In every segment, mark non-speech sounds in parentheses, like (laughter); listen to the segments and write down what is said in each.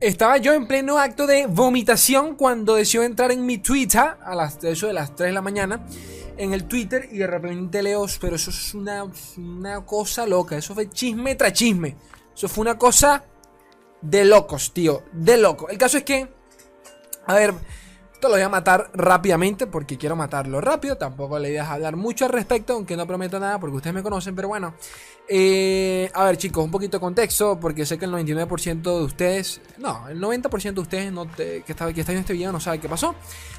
Estaba yo en pleno acto de vomitación cuando decidió entrar en mi Twitter a las, de las 3 de la mañana. En el Twitter y de repente leo, pero eso es una, una cosa loca. Eso fue chisme tras chisme. Eso fue una cosa de locos, tío. De loco. El caso es que, a ver, esto lo voy a matar rápidamente porque quiero matarlo rápido. Tampoco la idea es hablar mucho al respecto, aunque no prometo nada porque ustedes me conocen. Pero bueno, eh, a ver chicos, un poquito de contexto porque sé que el 99% de ustedes, no, el 90% de ustedes que, está, que está en este video no sabe qué pasó.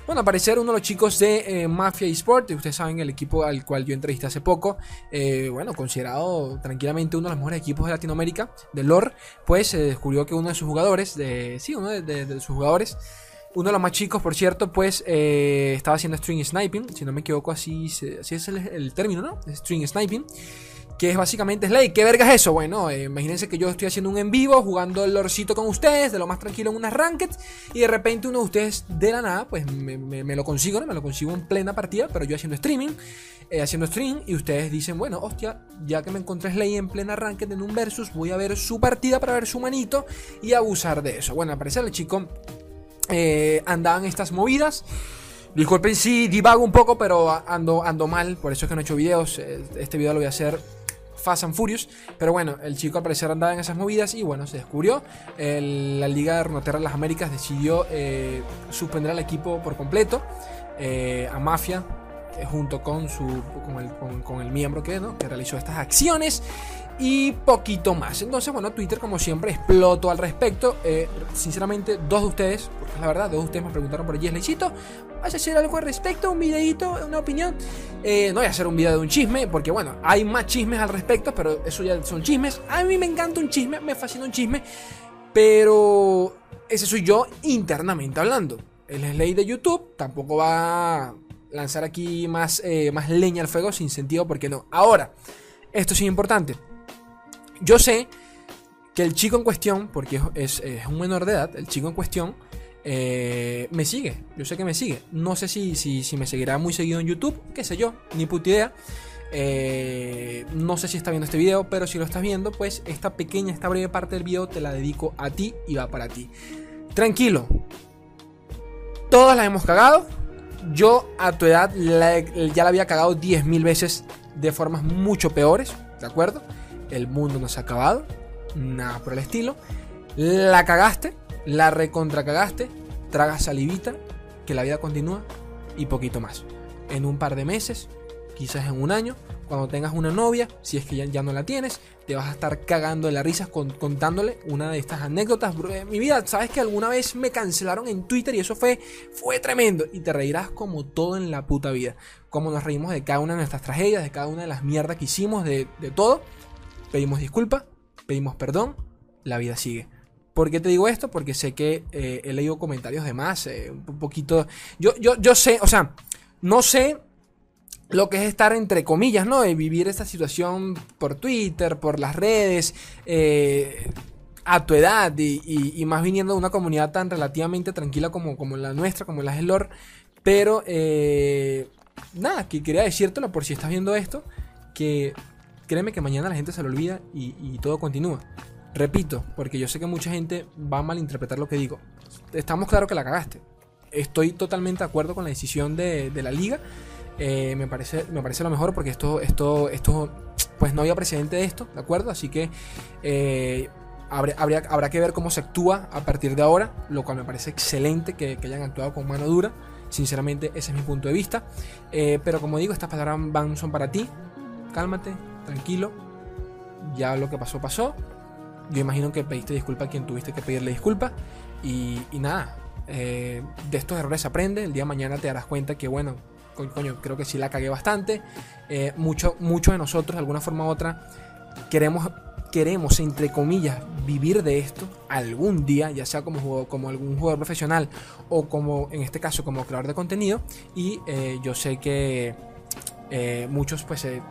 Bueno, aparecer uno de los chicos de eh, Mafia Esport, ustedes saben el equipo al cual yo entrevisté hace poco, eh, bueno, considerado tranquilamente uno de los mejores equipos de Latinoamérica, de LOR, pues se descubrió que uno de sus jugadores, de, sí, uno de sus jugadores, uno de los más chicos, por cierto, pues eh, estaba haciendo string sniping. Si no me equivoco, así, así es el, término, ¿no? String sniping. Que es básicamente Slay. ¿Qué verga es eso? Bueno, eh, imagínense que yo estoy haciendo un en vivo, jugando el lorcito con ustedes, de lo más tranquilo en unas rankeds. Y de repente uno de ustedes, de la nada, pues me, lo consigo, ¿no? Me lo consigo en plena partida, pero yo haciendo streaming. Eh, haciendo stream y ustedes dicen, bueno, hostia, ya que me encontré Slay en plena ranked en un versus, voy a ver su partida para ver su manito y abusar de eso. Bueno, al parecer chico eh, andaban estas movidas. Disculpen si divago un poco, pero ando, ando mal, por eso es que no he hecho videos. Eh, este video lo voy a hacer Fast and Furious. Pero bueno, el chico al parecer andaba en esas movidas y bueno, se descubrió. la Liga de Runeterra de las Américas decidió eh, suspender al equipo por completo. a Mafia, junto con, su, con el, miembro que, que realizó estas acciones y poquito más. Entonces, bueno, Twitter como siempre explotó al respecto. Eh, sinceramente, dos de ustedes, porque es la verdad, dos de ustedes me preguntaron por allí, Leicito, ¿vas a hacer algo al respecto? ¿Un videito? ¿Una opinión? Eh, no voy a hacer un video de un chisme, porque bueno, hay más chismes al respecto, pero eso ya son chismes. A mí me encanta un chisme, me fascina un chisme, pero ese soy yo internamente hablando. El Slay de YouTube tampoco va lanzar aquí más, eh, más leña al fuego sin sentido, porque no. Ahora, esto sí es importante yo sé que el chico en cuestión, porque es, un menor de edad, el chico en cuestión eh, me sigue. Yo sé que me sigue. No sé si, si, me seguirá muy seguido en YouTube, qué sé yo, ni puta idea. Eh, no sé si está viendo este video, pero si lo estás viendo, pues esta pequeña, esta breve parte del video te la dedico a ti y va para ti. Tranquilo. Todas las hemos cagado. Yo a tu edad ya la había cagado 10.000 veces de formas mucho peores, ¿de acuerdo? el mundo no se ha acabado, nada por el estilo. La cagaste, la recontra cagaste, tragas salivita, que la vida continúa y poquito más. En un par de meses, quizás en un año, cuando tengas una novia, si es que ya, no la tienes, te vas a estar cagando de la risa contándole una de estas anécdotas. Mi vida, sabes que alguna vez me cancelaron en Twitter y eso fue, fue tremendo. Y te reirás como todo en la puta vida. Como nos reímos de cada una de nuestras tragedias, de cada una de las mierdas que hicimos, de, todo pedimos disculpas, pedimos perdón, la vida sigue. ¿Por qué te digo esto? Porque sé que eh, he leído comentarios de más, eh, un poquito... Yo, yo, yo sé, o sea, no sé lo que es estar entre comillas, ¿no? De vivir esta situación por Twitter, por las redes, eh, a tu edad y, más viniendo de una comunidad tan relativamente tranquila como, como la nuestra, como la Lore. Pero, nada, que quería decírtelo por si estás viendo esto, que créeme que mañana la gente se lo olvida y, todo continúa. Repito, porque yo sé que mucha gente va a malinterpretar lo que digo. Estamos claros que la cagaste. Estoy totalmente de acuerdo con la decisión de, la liga. Eh, me, parece, me parece lo mejor porque esto, esto, esto, pues no había precedente de esto, ¿de acuerdo? Así que eh, habrá, que ver cómo se actúa a partir de ahora, lo cual me parece excelente que, hayan actuado con mano dura. Sinceramente, ese es mi punto de vista. Eh, pero como digo, estas palabras van, son para ti. Cálmate, tranquilo, ya lo que pasó pasó. Yo imagino que pediste disculpa a quien tuviste que pedirle disculpa. Y, nada, de estos errores aprende. El día de mañana te darás cuenta que, bueno, coño, creo que sí la cagué bastante. Eh, muchos mucho de nosotros, de alguna forma u otra, queremos, queremos, entre comillas, vivir de esto algún día, ya sea como, como algún jugador profesional o como, en este caso, como creador de contenido. Y eh, yo sé que eh, muchos pues eh,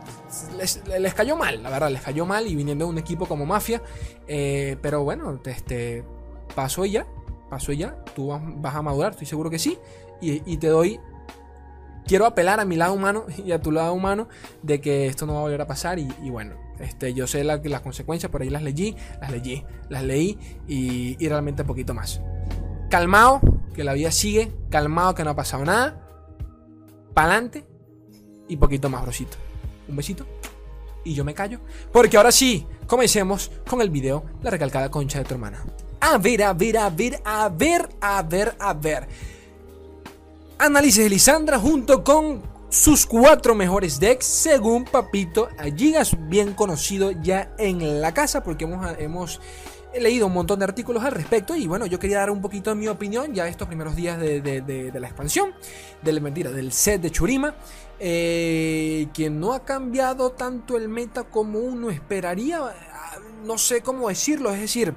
les, cayó mal, la verdad, les cayó mal y viniendo de un equipo como Mafia. Pero bueno, este, pasó ya, pasó tú vas a madurar, estoy seguro que sí. Y, te doy quiero apelar a mi lado humano (laughs) y a tu lado humano de que esto no va a volver a pasar y, bueno, este, yo sé las consecuencias, por ahí las leí, las leí, las leí y, y realmente un poquito más. Calmado, que la vida sigue, calmado que no ha pasado nada, pa'lante y poquito más, brosito. Un besito y yo me callo, porque ahora sí, comencemos con el video La recalcada concha de tu hermana. A ver, a ver, a ver, a ver, a ver, a ver. Análisis de Lisandra junto con sus cuatro mejores decks según Papito Gigas, bien conocido ya en la casa porque hemos, hemos leído un montón de artículos al respecto. Y bueno, yo quería dar un poquito de mi opinión ya estos primeros días de, la expansión, de la mentira, del set de Churima, eh, que no ha cambiado tanto el meta como uno esperaría, no sé cómo decirlo, es decir,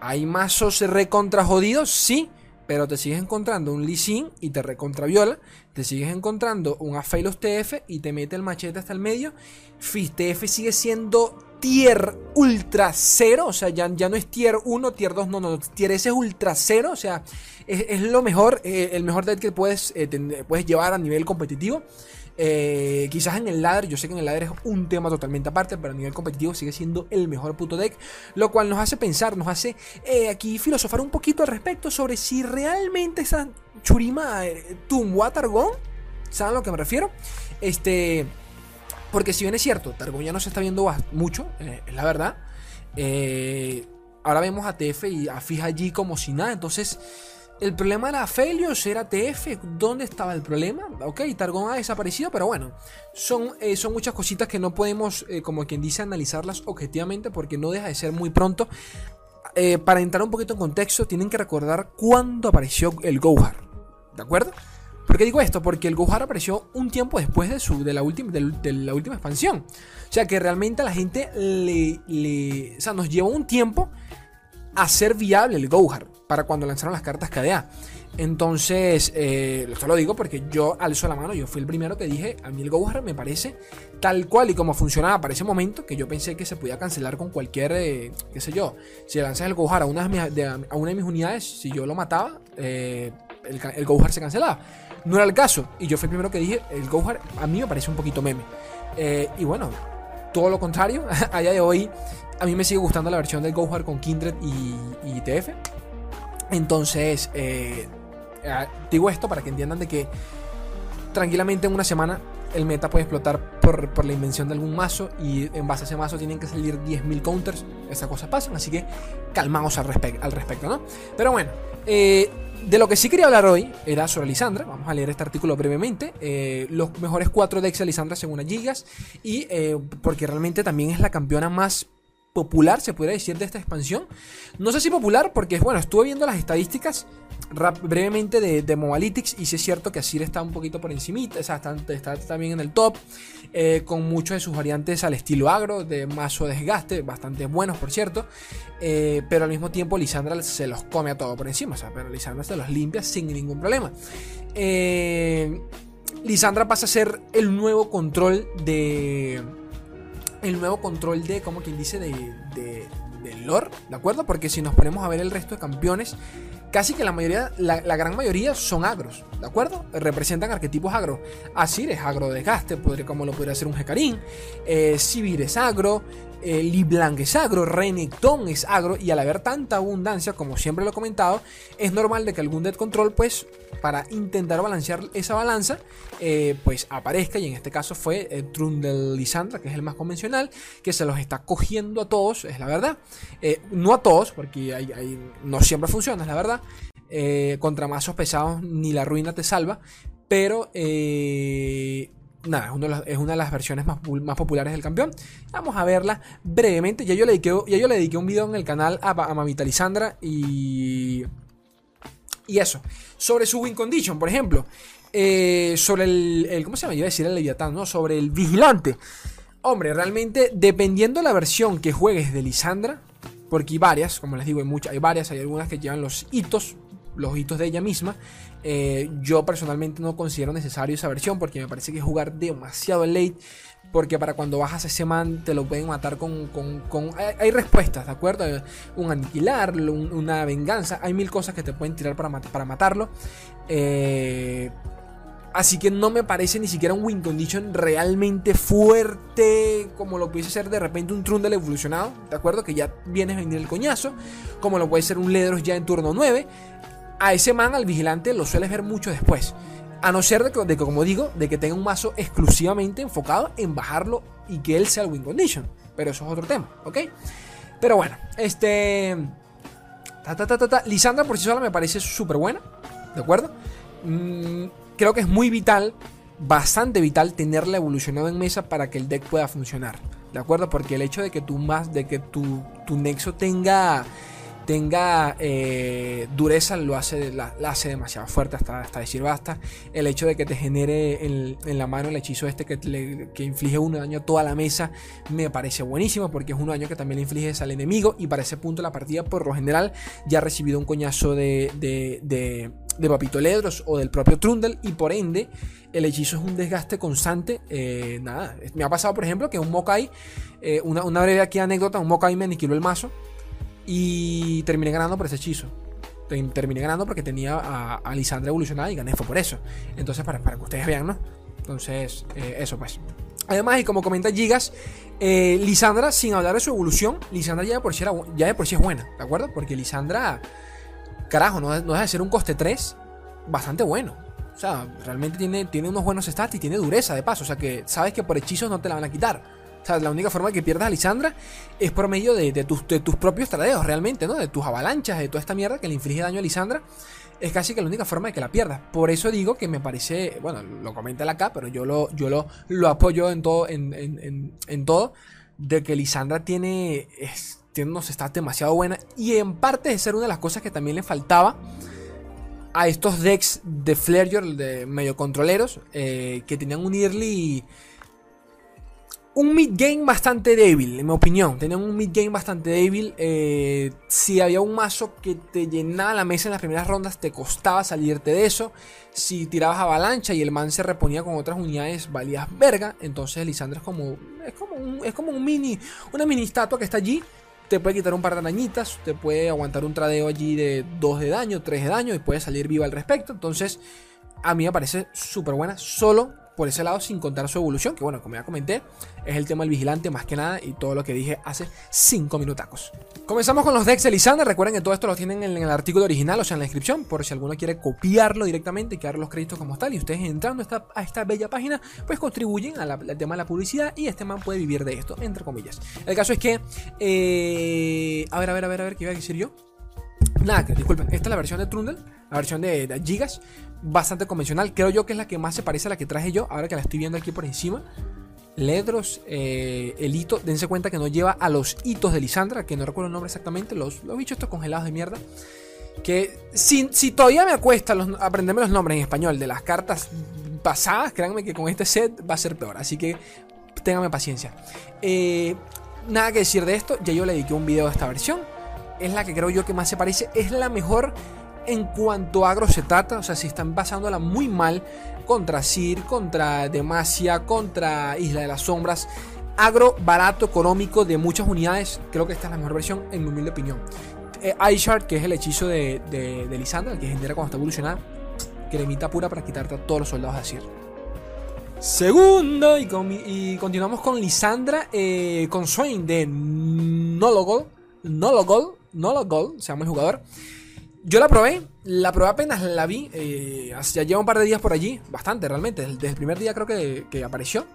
hay mazos recontra jodidos, sí, pero te sigues encontrando un Lee Sin y te recontra viola. Te sigues encontrando un Aphelios TF y te mete el machete hasta el medio. Fizz TF sigue siendo tier ultra cero. O sea, ya, ya no es tier 1, tier 2, no, no. Tier S es ultra cero. O sea, es, lo mejor, eh, el mejor deck que puedes, eh, puedes llevar a nivel competitivo. Eh, quizás en el ladder, yo sé que en el ladder es un tema totalmente aparte, pero a nivel competitivo sigue siendo el mejor puto deck. Lo cual nos hace pensar, nos hace eh, aquí filosofar un poquito al respecto sobre si realmente esa Churima eh, tumbo Targón. ¿Saben a lo que me refiero? Este. Porque si bien es cierto, Targón ya no se está viendo mucho, es la verdad. ahora vemos a TF y a Fija allí como si nada. Entonces el problema era Felios, era TF. ¿Dónde estaba el problema? Ok, Targon ha desaparecido, pero bueno, son, eh, son muchas cositas que no podemos, eh, como quien dice, analizarlas objetivamente porque no deja de ser muy pronto. Eh, para entrar un poquito en contexto, tienen que recordar cuándo apareció el Gohar. ¿De acuerdo? ¿Por qué digo esto? Porque el Gohar apareció un tiempo después de, su, de, la, última, de, la última expansión. O sea que realmente a la gente le, le. O sea, nos llevó un tiempo a ser viable el Gohar para cuando lanzaron las cartas KDA. Entonces, eh, esto lo digo porque yo alzo la mano, yo fui el primero que dije, a mí el Gohar me parece tal cual y como funcionaba para ese momento, que yo pensé que se podía cancelar con cualquier, eh, qué sé yo, si lanzas el Gohar a una de, a una de mis unidades, si yo lo mataba, eh, el, el Gohar se cancelaba. No era el caso, y yo fui el primero que dije, el Gohar a mí me parece un poquito meme. y bueno, todo lo contrario, (laughs) a día de hoy a mí me sigue gustando la versión del Gohar con Kindred y, TF. Entonces, eh, eh, digo esto para que entiendan de que tranquilamente en una semana el meta puede explotar por, la invención de algún mazo y en base a ese mazo tienen que salir 10.000 counters. Esas cosas pasan, así que calmamos al, al respecto, ¿no? Pero bueno, eh, de lo que sí quería hablar hoy era sobre Lisandra. Vamos a leer este artículo brevemente. los mejores 4 decks de Lisandra según a Gigas y porque realmente también es la campeona más popular, se podría decir, de esta expansión. No sé si popular, porque bueno, estuve viendo las estadísticas brevemente de, de Mobalytics y sí es cierto que Asir está un poquito por encima, o sea, está, también en el top, eh, con muchos de sus variantes al estilo agro, de mazo desgaste, bastante buenos por cierto, eh, pero al mismo tiempo Lisandra se los come a todo por encima, o sea, pero Lisandra se los limpia sin ningún problema. Eh, Lisandra pasa a ser el nuevo control de el nuevo control de, como quien dice, de, de, lore, ¿de acuerdo? Porque si nos ponemos a ver el resto de campeones, casi que la mayoría, la, gran mayoría son agros, ¿de acuerdo? Representan arquetipos agro. Asir es agro de desgaste, podría, como lo podría hacer un Hecarim. Eh, Sivir es agro. Eh, es agro, Renekton es agro, y al haber tanta abundancia, como siempre lo he comentado, es normal de que algún dead control, pues, para intentar balancear esa balanza, eh, pues aparezca, y en este caso fue el Trundle Lisandra, que es el más convencional, que se los está cogiendo a todos, es la verdad. Eh, no a todos, porque no siempre funciona, es la verdad. contra mazos pesados ni la ruina te salva, pero nada, es, una de las versiones más, más, populares del campeón. Vamos a verla brevemente. Ya yo le dediqué, ya yo le dediqué un video en el canal a, a Mamita Lisandra y. Y eso. Sobre su win condition, por ejemplo. Eh, sobre el, ¿Cómo se llama? Iba a decir el Leviatán, ¿no? Sobre el vigilante. Hombre, realmente, dependiendo la versión que juegues de Lisandra, porque hay varias, como les digo, hay muchas, hay varias, hay algunas que llevan los hitos, los hitos de ella misma. Eh, yo personalmente no considero necesario esa versión porque me parece que es jugar demasiado late. Porque para cuando bajas a ese man te lo pueden matar con... hay, respuestas, ¿de acuerdo? Un aniquilar, una venganza. Hay mil cosas que te pueden tirar para, para matarlo. Eh, Así que no me parece ni siquiera un win condition realmente fuerte como lo pudiese ser de repente un Trundle evolucionado, ¿de acuerdo? Que ya viene a venir el coñazo, como lo puede ser un Ledros ya en turno 9. A ese man, al vigilante, lo sueles ver mucho después. A no ser de que, como digo, de que tenga un mazo exclusivamente enfocado en bajarlo y que él sea el win condition. Pero eso es otro tema, ¿ok? Pero bueno, este... Lisandra por sí sola me parece súper buena, ¿de acuerdo? Mm, creo que es muy vital, bastante vital, tenerla evolucionado en mesa para que el deck pueda funcionar. ¿De acuerdo? Porque el hecho de que tu más, de que tu, tu nexo tenga tenga eh, dureza lo hace, la, hace demasiado fuerte hasta, hasta decir basta. El hecho de que te genere en, la mano el hechizo este que, que inflige uno daño a toda la mesa me parece buenísimo porque es un daño que también le infliges al enemigo y para ese punto la partida por lo general ya ha recibido un coñazo de, de, de, Papito Ledros o del propio Trundle y por ende el hechizo es un desgaste constante. Eh, nada, me ha pasado por ejemplo que un Mokai, eh, una, una breve aquí anécdota, un Mokai me aniquiló el mazo y terminé ganando por ese hechizo. Terminé ganando porque tenía a, Lisandra evolucionada y gané fue por eso. Entonces, para, para que ustedes vean, ¿no? Entonces, eh, eso pues. Además, y como comenta Gigas, eh, Lisandra, sin hablar de su evolución, Lisandra ya de por sí, ya de por sí es buena, ¿de acuerdo? Porque Lisandra, carajo, no, no de ser un coste 3 bastante bueno. O sea, realmente tiene, tiene unos buenos stats y tiene dureza de paso. O sea, que sabes que por hechizos no te la van a quitar. O sea, la única forma de que pierdas a Lisandra es por medio de, tus, tus, propios tradeos, realmente, ¿no? De tus avalanchas, de toda esta mierda que le inflige daño a Lisandra. Es casi que la única forma de que la pierdas. Por eso digo que me parece, bueno, lo comenta la acá, pero yo lo, yo lo, lo apoyo en todo, en, todo, de que Lisandra tiene, tiene unos stats demasiado buena. Y en parte de ser una de las cosas que también le faltaba a estos decks de Flareyor, de medio controleros, eh, que tenían un early un mid game bastante débil, en mi opinión. Tenían un mid game bastante débil. Eh, si había un mazo que te llenaba la mesa en las primeras rondas, te costaba salirte de eso. Si tirabas avalancha y el man se reponía con otras unidades, valías verga. Entonces Lisandra es como. Es como un, es como un mini. Una mini estatua que está allí. Te puede quitar un par de dañitas. Te puede aguantar un tradeo allí de 2 de daño, 3 de daño. Y puede salir viva al respecto. Entonces. A mí me parece súper buena. Solo por ese lado sin contar su evolución, que bueno, como ya comenté, es el tema del vigilante más que nada y todo lo que dije hace 5 minutacos. Comenzamos con los decks de Lisandra, recuerden que todo esto lo tienen en el artículo original, o sea, en la descripción, por si alguno quiere copiarlo directamente y quedar los créditos como tal, y ustedes entrando a esta, bella página, pues contribuyen al tema de la publicidad y este man puede vivir de esto, entre comillas. El caso es que, eh, a ver, a ver, a ver, a ver, ¿qué iba a decir yo? Nada, disculpen, esta es la versión de Trundle, la versión de, Gigas, bastante convencional. Creo yo que es la que más se parece a la que traje yo, ahora que la estoy viendo aquí por encima. Ledros, eh, el hito, dense cuenta que no lleva a los hitos de Lisandra, que no recuerdo el nombre exactamente, los, los bichos estos congelados de mierda. Que si, si todavía me acuesta aprenderme los nombres en español de las cartas pasadas, créanme que con este set va a ser peor. Así que ténganme paciencia. Eh, nada que decir de esto, ya yo le dediqué un video a esta versión es la que creo yo que más se parece. Es la mejor en cuanto a agro se trata. O sea, si están pasándola muy mal contra Sir, contra Demacia, contra Isla de las Sombras. Agro barato, económico, de muchas unidades. Creo que esta es la mejor versión, en mi humilde opinión. Eh, que es el hechizo de, de, Lisandra, el que genera cuando está evolucionada. Cremita pura para quitarte a todos los soldados de Sir. Segundo, y, continuamos con Lisandra eh, con Swain de Nologol. Nologol no lo Gol, se llama el jugador. Yo la probé, la probé apenas la vi, eh, ya lleva un par de días por allí, bastante realmente, desde el primer día creo que, que apareció.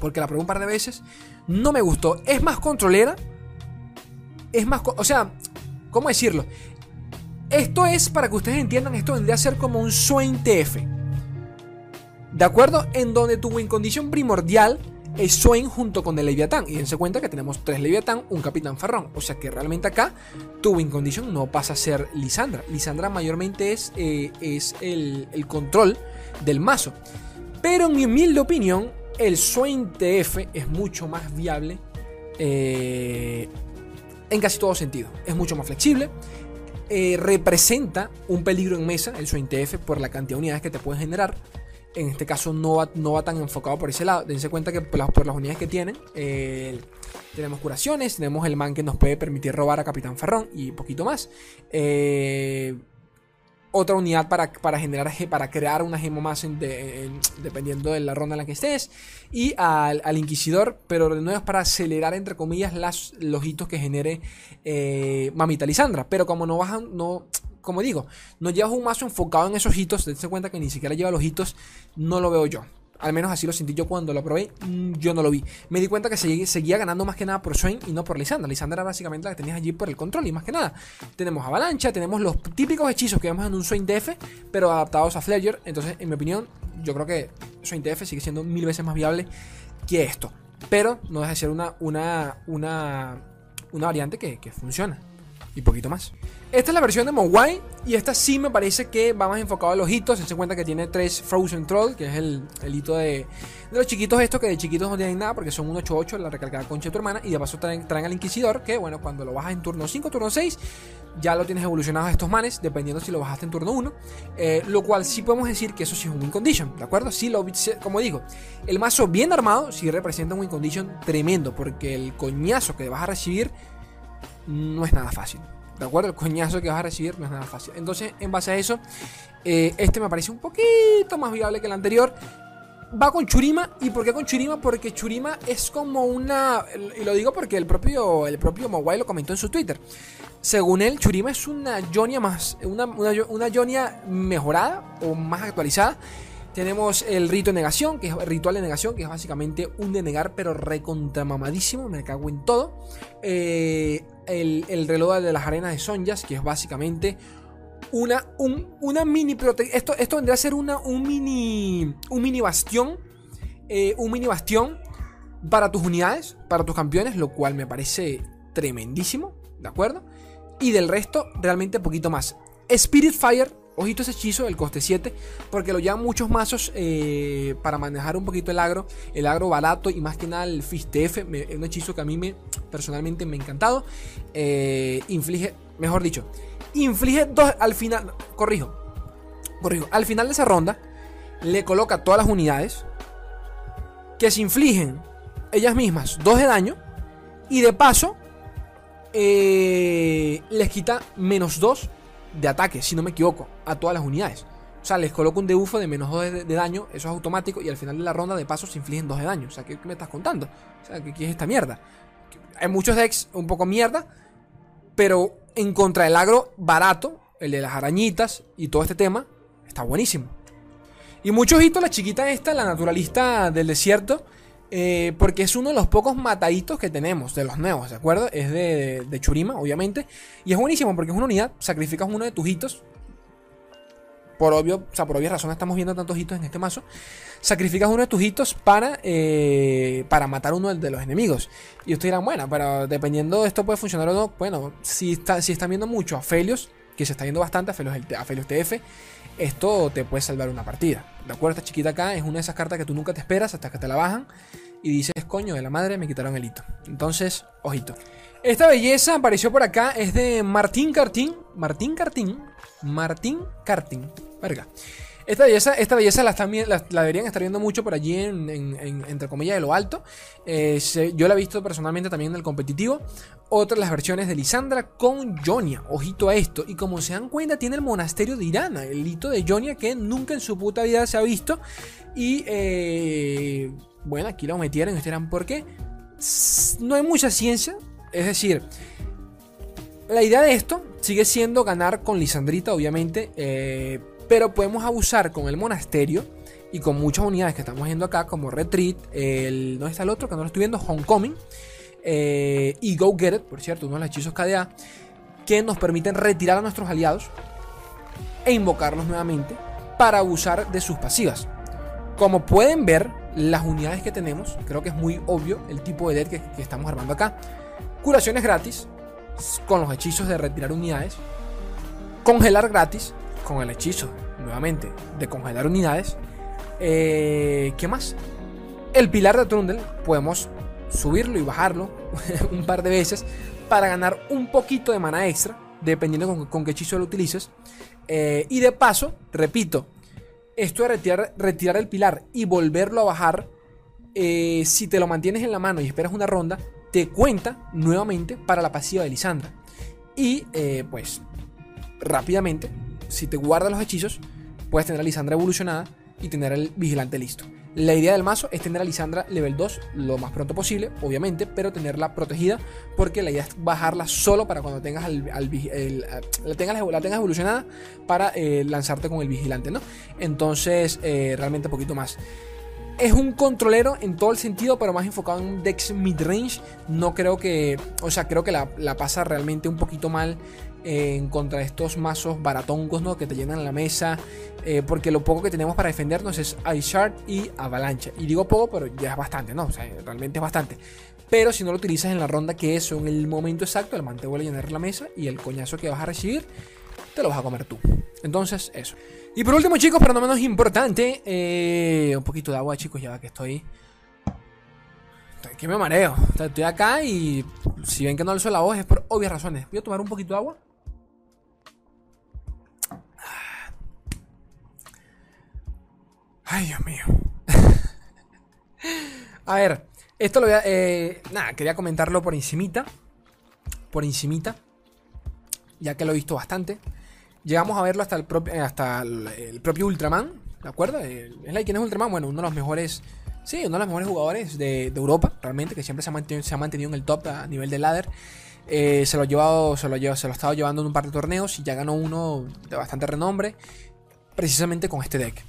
Porque la probé un par de veces, no me gustó, es más controlera, es más, o sea, ¿cómo decirlo? Esto es, para que ustedes entiendan, esto vendría a ser como un Swain TF. ¿De acuerdo? En donde tu win condition primordial es Swain junto con el Leviatán. Y dense cuenta que tenemos tres Leviatán, un Capitán Ferrón. O sea que realmente acá tu win condition no pasa a ser Lisandra. Lisandra mayormente es, eh, es el, control del mazo. Pero en mi humilde opinión, el Swain TF es mucho más viable eh, en casi todo sentido. Es mucho más flexible. Eh, representa un peligro en mesa, el Swain TF, por la cantidad de unidades que te pueden generar en este caso no va, no va tan enfocado por ese lado. Dense cuenta que por las, por las unidades que tienen, eh, tenemos curaciones, tenemos el man que nos puede permitir robar a Capitán Ferrón y poquito más. Eh, otra unidad para, para generar para crear una gema más dependiendo de la ronda en la que estés y al, inquisidor pero de nuevo es para acelerar entre comillas las, los hitos que genere eh, mamita Lisandra pero como no bajan no como digo no llevas un mazo enfocado en esos hitos dense cuenta que ni siquiera lleva los hitos no lo veo yo al menos así lo sentí yo cuando lo probé. Mm, yo no lo vi. Me di cuenta que seguía, ganando más que nada por Swain y no por Lisandra. Lisandra era básicamente la que tenías allí por el control y más que nada. Tenemos avalancha, tenemos los típicos hechizos que vemos en un Swain DF, pero adaptados a Fledger. Entonces, en mi opinión, yo creo que Swain DF sigue siendo mil veces más viable que esto. Pero no deja de ser una, una, una, una variante que, que funciona y poquito más. Esta es la versión de Mogwai y esta sí me parece que va más enfocado a los hitos. Se cuenta que tiene tres Frozen Troll, que es el, hito de, los chiquitos estos que de chiquitos no tienen nada porque son un 8-8, la recalcada concha de tu hermana. Y de paso traen, al Inquisidor, que bueno, cuando lo bajas en turno 5, turno 6, ya lo tienes evolucionado a estos manes, dependiendo si lo bajaste en turno 1. Eh, lo cual sí podemos decir que eso sí es un win condition, ¿de acuerdo? Sí, lo, como digo, el mazo bien armado sí representa un win condition tremendo porque el coñazo que vas a recibir no es nada fácil. ¿De acuerdo? El coñazo que vas a recibir no es nada fácil. Entonces, en base a eso, eh, este me parece un poquito más viable que el anterior. Va con Churima. ¿Y por qué con Churima? Porque Churima es como una. Y lo digo porque el propio, el propio lo comentó en su Twitter. Según él, Churima es una Jonia más. Una, una, una Jonia mejorada o más actualizada tenemos el rito de negación, que es ritual de negación, que es básicamente un denegar, pero recontramamadísimo, me cago en todo. Eh, el, reloj de las arenas de Sonjas, que es básicamente una, una mini protección. Esto, esto vendría a ser una, un, mini, un mini bastión. Eh, un mini bastión para tus unidades, para tus campeones, lo cual me parece tremendísimo, ¿de acuerdo? Y del resto, realmente poquito más. Spirit Fire Ojito ese hechizo, el coste 7, porque lo llevan muchos mazos eh, para manejar un poquito el agro, el agro barato y más que nada el Fistef, es un hechizo que a mí me, personalmente me ha encantado. Eh, inflige, mejor dicho, inflige dos al final, corrijo, corrijo, al final de esa ronda le coloca todas las unidades que se infligen ellas mismas 2 de daño y de paso eh, les quita menos 2 de ataque, si no me equivoco, a todas las unidades. O sea, les coloco un debuffo de menos 2 de, daño, eso es automático, y al final de la ronda de paso se infligen 2 de daño. O sea, ¿qué, me estás contando? O sea, ¿qué, es esta mierda? Hay muchos decks un poco mierda, pero en contra del agro barato, el de las arañitas y todo este tema, está buenísimo. Y muchos hitos, la chiquita esta, la naturalista del desierto, eh, porque es uno de los pocos mataditos que tenemos de los nuevos, ¿de acuerdo? Es de, Churima, obviamente. Y es buenísimo porque es una unidad, sacrificas uno de tus hitos. Por obvio, o sea, por obvias razones estamos viendo tantos hitos en este mazo. Sacrificas uno de tus hitos para, eh, para matar uno de los enemigos. Y ustedes dirán, bueno, pero dependiendo de esto puede funcionar o no. Bueno, si, está, si están viendo mucho a Felios, que se está viendo bastante a Felios, a Felios TF, esto te puede salvar una partida. ¿De acuerdo? Esta chiquita acá es una de esas cartas que tú nunca te esperas hasta que te la bajan y dices, coño, de la madre me quitaron el hito. Entonces, ojito. Esta belleza apareció por acá, es de Martín Cartín. Martín Cartín. Martín Cartín. Verga. Esta belleza, esta belleza la, la, deberían estar viendo mucho por allí en, entre comillas de lo alto. Eh, yo la he visto personalmente también en el competitivo. Otras las versiones de Lisandra con Jonia. Ojito a esto. Y como se dan cuenta, tiene el monasterio de Irana. El hito de Jonia que nunca en su puta vida se ha visto. Y eh, bueno, aquí lo metieron. Y dirán, ¿por qué? No hay mucha ciencia. Es decir, la idea de esto sigue siendo ganar con Lisandrita, obviamente. Eh, pero podemos abusar con el monasterio y con muchas unidades que estamos viendo acá, como Retreat, el, ¿no está el otro que no lo estoy viendo? Homecoming eh, y Go Get It, por cierto, uno de los hechizos KDA, que nos permiten retirar a nuestros aliados e invocarlos nuevamente para abusar de sus pasivas. Como pueden ver, las unidades que tenemos, creo que es muy obvio el tipo de deck que, que estamos armando acá. Curaciones gratis, con los hechizos de retirar unidades. Congelar gratis, con el hechizo, nuevamente, de congelar unidades. Eh, ¿Qué más? El pilar de Trundle podemos subirlo y bajarlo (laughs) un par de veces para ganar un poquito de mana extra, dependiendo con, qué hechizo lo utilices. Eh, y de paso, repito, esto de retirar, retirar el pilar y volverlo a bajar, eh, si te lo mantienes en la mano y esperas una ronda, te cuenta nuevamente para la pasiva de Lisandra. Y pues rápidamente si te guardas los hechizos, puedes tener a Lisandra evolucionada y tener el vigilante listo. La idea del mazo es tener a Lisandra level 2 lo más pronto posible, obviamente, pero tenerla protegida porque la idea es bajarla solo para cuando tengas, al, la, tengas la tengas evolucionada para eh, lanzarte con el vigilante, ¿no? Entonces, eh, realmente un poquito más. Es un controlero en todo el sentido, pero más enfocado en Dex midrange. No creo que. O sea, creo que la, la pasa realmente un poquito mal en contra de estos mazos baratongos ¿no? que te llenan la mesa. Eh, porque lo poco que tenemos para defendernos es Ice Shard y Avalancha. Y digo poco, pero ya es bastante, ¿no? O sea, realmente es bastante. Pero si no lo utilizas en la ronda que es en el momento exacto, el man te vuelve a llenar la mesa y el coñazo que vas a recibir te lo vas a comer tú. Entonces, eso. Y por último, chicos, pero no menos importante, eh, un poquito de agua, chicos, ya que estoy. Que me mareo. Estoy acá y si ven que no alzo la voz es por obvias razones. Voy a tomar un poquito de agua. Ay, Dios mío. (laughs) a ver, esto lo voy a... Eh, nada, quería comentarlo por encimita. Por encimita. Ya que lo he visto bastante. Llegamos a verlo hasta el, propio, eh, hasta el, propio Ultraman. ¿De acuerdo? ¿Es la quién es Ultraman? Bueno, uno de los mejores... Sí, uno de los mejores jugadores de, Europa, realmente, que siempre se ha, mantenido, se ha, mantenido, en el top a nivel de ladder. Eh, se lo ha llevado, se lo, ha, se lo ha estado llevando en un par de torneos y ya ganó uno de bastante renombre, precisamente con este deck.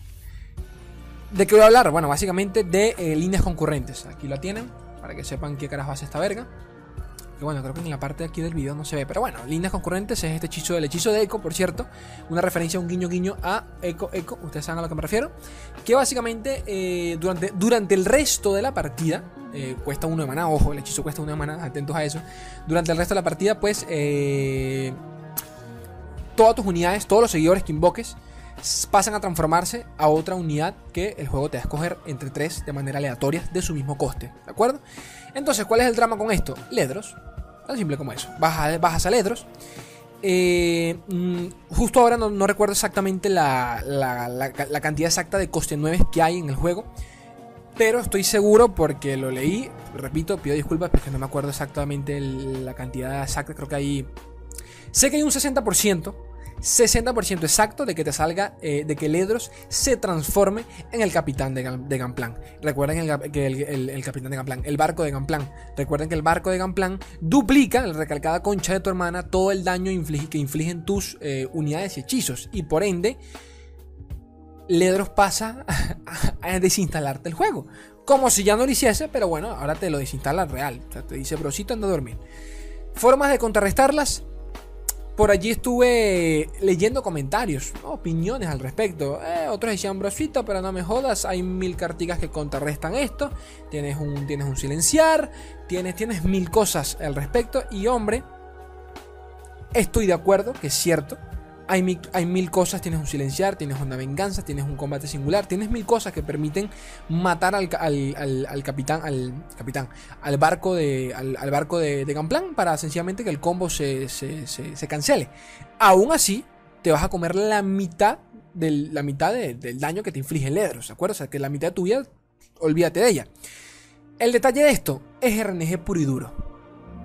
¿De qué voy a hablar? Bueno, básicamente de eh, líneas concurrentes. Aquí lo tienen, para que sepan qué carajo hace esta verga. Que bueno, creo que en la parte de aquí del video no se ve. Pero bueno, líneas concurrentes es este hechizo del hechizo de Echo, por cierto. Una referencia, un guiño guiño a Echo Echo. Ustedes saben a lo que me refiero. Que básicamente eh, durante, durante el resto de la partida. Eh, cuesta uno de mana, ojo, el hechizo cuesta uno de mana, atentos a eso. Durante el resto de la partida, pues. todas tus unidades, todos los seguidores que invoques pasan a transformarse a otra unidad que el juego te va a escoger entre tres de manera aleatoria de su mismo coste, ¿de acuerdo? Entonces, ¿cuál es el drama con esto? Ledros, tan simple como eso. Bajas, bajas a Ledros. Eh, mm, justo ahora no, recuerdo exactamente la, cantidad exacta de coste 9 que hay en el juego. Pero estoy seguro porque lo leí. Repito, pido disculpas porque no me acuerdo exactamente la cantidad exacta. Creo que hay. Sé que hay un 60% 60% exacto de que te salga, eh, de que Ledros se transforme en el capitán de, de Recuerden el, que el, capitán de Gamplan, el barco de Gamplan. Recuerden que el barco de Gamplan duplica, la recalcada concha de tu hermana, todo el daño que infligen tus eh, unidades y hechizos. Y por ende, Ledros pasa (laughs) a desinstalarte el juego. Como si ya no lo hiciese, pero bueno, ahora te lo desinstala real. O sea, te dice, brosito, anda a dormir. Formas de contrarrestarlas, por allí estuve leyendo comentarios, opiniones al respecto. Eh, otros decían, brosito, pero no me jodas, hay mil cartigas que contrarrestan esto. Tienes un, tienes un silenciar, tienes, tienes mil cosas al respecto. Y hombre, estoy de acuerdo que es cierto. Hay mil, cosas, tienes un silenciar, tienes una venganza, tienes un combate singular, tienes mil cosas que permiten matar al, capitán, al capitán, al barco de, al, barco de, Gamplan para sencillamente que el combo se, cancele. Aún así, te vas a comer la mitad, del, la mitad del daño que te inflige el Ledros, ¿de acuerdo? O sea, que la mitad de tu vida, olvídate de ella. El detalle de esto es RNG puro y duro.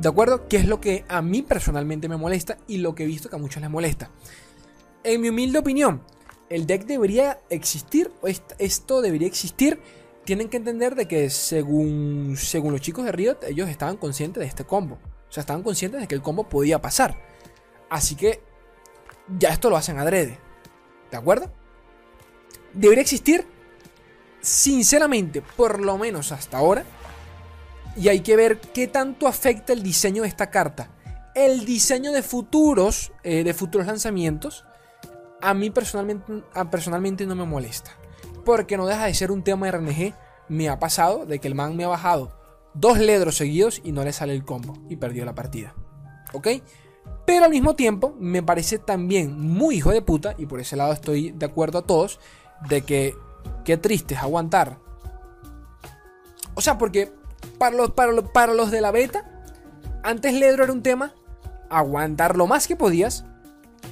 ¿De acuerdo? Que es lo que a mí personalmente me molesta y lo que he visto que a muchos les molesta. En mi humilde opinión, el deck debería existir, esto debería existir. Tienen que entender de que según, según los chicos de Riot, ellos estaban conscientes de este combo. O sea, estaban conscientes de que el combo podía pasar. Así que ya esto lo hacen adrede. ¿De acuerdo? Debería existir, sinceramente, por lo menos hasta ahora. Y hay que ver qué tanto afecta el diseño de esta carta. El diseño de futuros, eh, de futuros lanzamientos a mí personalmente, personalmente no me molesta. Porque no deja de ser un tema RNG. Me ha pasado de que el man me ha bajado dos ledros seguidos y no le sale el combo y perdió la partida. ¿Ok? Pero al mismo tiempo me parece también muy hijo de puta, y por ese lado estoy de acuerdo a todos, de que qué triste es aguantar. O sea, porque para los, para los, para los de la beta, antes Ledro era un tema, aguantar lo más que podías,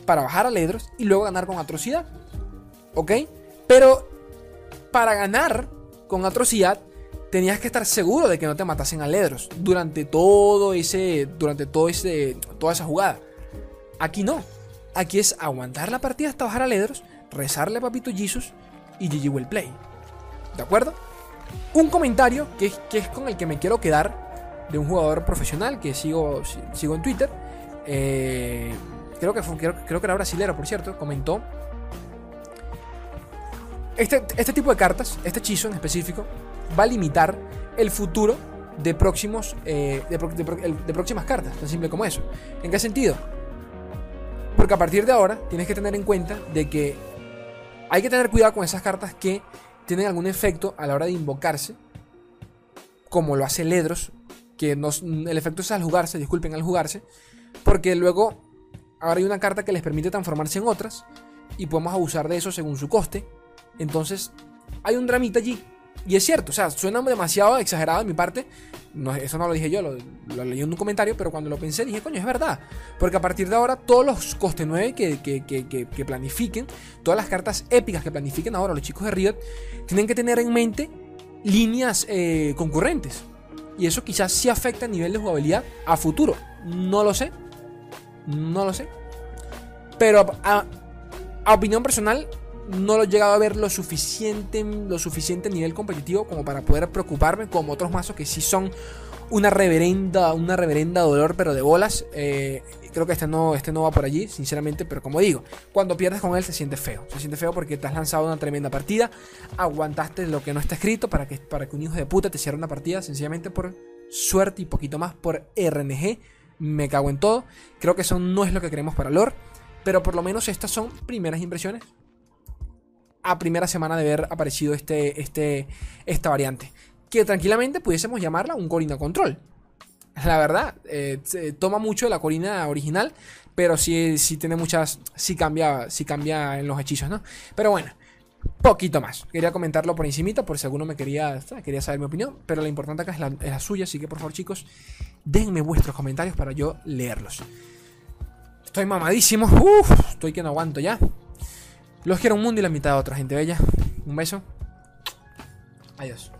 para bajar a Ledros y luego ganar con atrocidad. ¿Ok? Pero para ganar con atrocidad tenías que estar seguro de que no te matasen a Ledros durante todo ese durante todo ese toda esa jugada. Aquí no. Aquí es aguantar la partida hasta bajar a Ledros, rezarle a Papito Jesus y GG will play. ¿De acuerdo? Un comentario que es, que es con el que me quiero quedar de un jugador profesional que sigo, sigo en Twitter. Eh, creo, que fue, creo, creo que era brasilero, por cierto. Comentó. Este, este tipo de cartas, este hechizo en específico, va a limitar el futuro de próximos eh, de, próximas cartas, tan simple como eso. ¿En qué sentido? Porque a partir de ahora tienes que tener en cuenta de que hay que tener cuidado con esas cartas que tienen algún efecto a la hora de invocarse, como lo hace Ledros, que el efecto es al jugarse, disculpen, al jugarse, porque luego ahora hay una carta que les permite transformarse en otras y podemos abusar de eso según su coste. Entonces, hay un dramita allí. Y es cierto, o sea, suena demasiado exagerado de mi parte. No, eso no lo dije yo, lo, leí en un comentario, pero cuando lo pensé dije, coño, es verdad. Porque a partir de ahora, todos los coste 9 que, que- que- que- que planifiquen, todas las cartas épicas que planifiquen ahora los chicos de Riot, tienen que tener en mente líneas eh, concurrentes. Y eso quizás sí afecta a nivel de jugabilidad a futuro. No lo sé. No lo sé. Pero a, opinión personal, no lo he llegado a ver lo suficiente, lo suficiente a nivel competitivo como para poder preocuparme como otros mazos que sí son una reverenda, una reverenda dolor, pero de bolas. Eh, creo que este no, este no va por allí, sinceramente, pero como digo, cuando pierdes con él se siente feo. Se siente feo porque te has lanzado una tremenda partida, aguantaste lo que no está escrito para que, para que un hijo de puta te cierre una partida, sencillamente por suerte y poquito más por RNG. Me cago en todo. Creo que eso no es lo que queremos para lore. Pero por lo menos estas son primeras impresiones. A primera semana de haber aparecido este, este, esta variante. Que tranquilamente pudiésemos llamarla un Corina Control. La verdad, eh, toma mucho de la Corina original. Pero sí, sí tiene muchas. Sí cambia, sí cambia en los hechizos, ¿no? Pero bueno, poquito más. Quería comentarlo por encimita por si alguno me quería, quería saber mi opinión. Pero lo importante acá es la, es la suya. Así que por favor, chicos, denme vuestros comentarios para yo leerlos. Estoy mamadísimo. Uf, estoy que no aguanto ya. Los quiero un mundo y la mitad de otra gente bella. Un beso. Adiós.